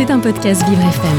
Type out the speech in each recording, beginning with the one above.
C'est un podcast Vivre FM.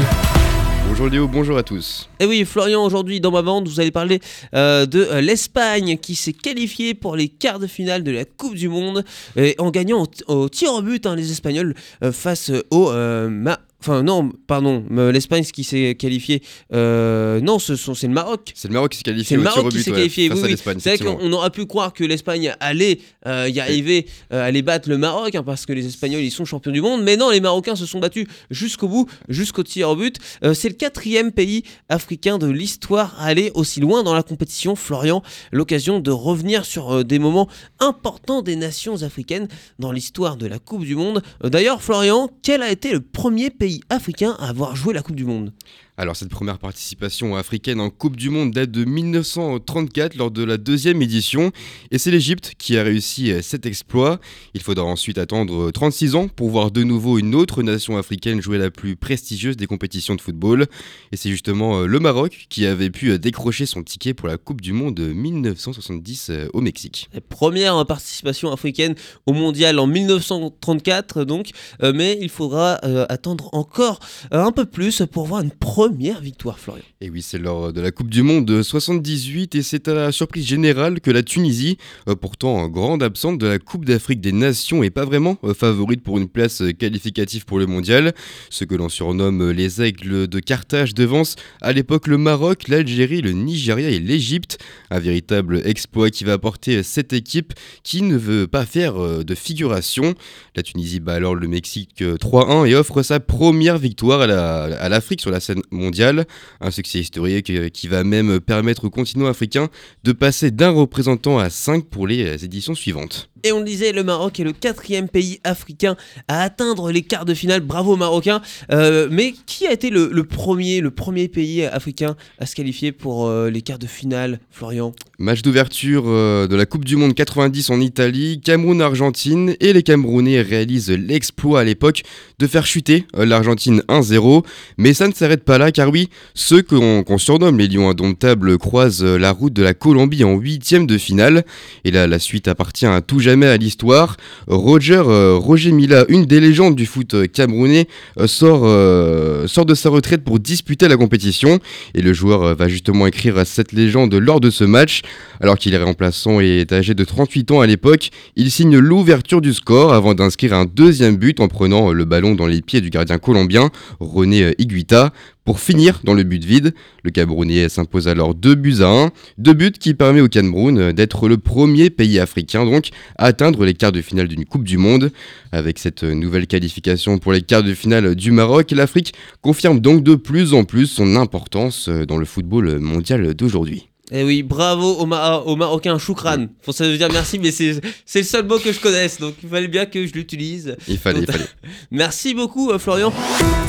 Bonjour Léo, bonjour à tous. Et oui, Florian, aujourd'hui dans ma bande, vous allez parler euh, de euh, l'Espagne qui s'est qualifiée pour les quarts de finale de la Coupe du Monde et en gagnant au, au tir au but hein, les Espagnols euh, face au euh, Ma- Enfin non, pardon, l'Espagne qui s'est qualifiée. euh, non, ce sont c'est le Maroc. C'est le Maroc qui s'est C'est qualifié le au tir Maroc qui s'est qualifié. oui, oui. C'est vrai qu'on aurait pu croire que l'Espagne allait euh, y arriver, euh, allait battre le Maroc, hein, parce que les Espagnols ils sont champions du monde. Mais non, les Marocains se sont battus jusqu'au bout, jusqu'au tir au but. Euh, c'est le quatrième pays africain de l'histoire à aller aussi loin dans la compétition. Florian, l'occasion de revenir sur des moments importants des nations africaines dans l'histoire de la Coupe du Monde. D'ailleurs, Florian, quel a été le premier pays africain à avoir joué la Coupe du Monde Alors cette première participation africaine en Coupe du Monde date de 1934 lors de la deuxième édition et c'est l'Égypte qui a réussi euh, cet exploit. Il faudra ensuite attendre euh, 36 ans pour voir de nouveau une autre nation africaine jouer la plus prestigieuse des compétitions de football et c'est justement euh, le Maroc qui avait pu euh, décrocher son ticket pour la Coupe du Monde de 1970 euh, au Mexique. Première participation africaine au mondial en 1934 donc, euh, mais il faudra euh, attendre encore euh, un peu plus pour voir une première victoire Florian. Et oui, c'est lors de la Coupe du Monde de 78 et c'est à la surprise générale que la Tunisie, euh, pourtant grande absente de la Coupe d'Afrique des Nations et pas vraiment euh, favorite pour une place euh, qualificative pour le mondial, ce que l'on surnomme les aigles de Carthage devance à l'époque le Maroc, l'Algérie, le Nigeria et l'Égypte, un véritable exploit qui va apporter cette équipe qui ne veut pas faire de figuration. La Tunisie bat alors le Mexique euh, 3-1 et offre sa première victoire à l'Afrique sur la scène mondiale. Un succès historique euh, qui va même permettre au continent africain de passer d'un représentant à 5 pour les euh, éditions suivantes. Et on le disait, le Maroc est le quatrième pays africain à atteindre les quarts de finale. Bravo Marocains. Euh, mais qui a été le, premier, le premier pays africain à se qualifier pour euh, les quarts de finale, Florian? Match d'ouverture euh, de la Coupe du Monde 90 en Italie, Cameroun-Argentine et les Camerounais réalisent l'exploit à l'époque de faire chuter l'Argentine 1-0. Mais ça ne s'arrête pas là car oui, ceux qu'on qu'on surnomme les Lions indomptables croisent la route de la Colombie en huitième de finale. Et là, la suite appartient à tout jamais à l'histoire. Roger, euh, Roger Mila, une des légendes du foot camerounais, euh, sort, euh, sort de sa retraite pour disputer la compétition. Et le joueur va justement écrire cette légende lors de ce match. Alors qu'il est remplaçant et est âgé de 38 ans à l'époque, il signe l'ouverture du score avant d'inscrire un deuxième but en prenant le ballon dans les pieds du gardien colombien, René Higuita. Pour finir dans le but vide, le Camerounais s'impose alors 2 buts à 1, deux buts qui permet au Cameroun d'être le premier pays africain donc à atteindre les quarts de finale d'une Coupe du Monde. Avec cette nouvelle qualification pour les quarts de finale du Maroc, l'Afrique confirme donc de plus en plus son importance dans le football mondial d'aujourd'hui. Eh oui, bravo aux, Ma- aux Marocains, choukran. Faut ça veut dire merci, mais c'est c'est le seul mot que je connaisse, donc il fallait bien que je l'utilise. Il fallait, il fallait. Merci beaucoup euh, Florian.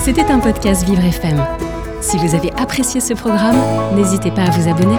C'était un podcast Vivre FM. Si vous avez apprécié ce programme, n'hésitez pas à vous abonner.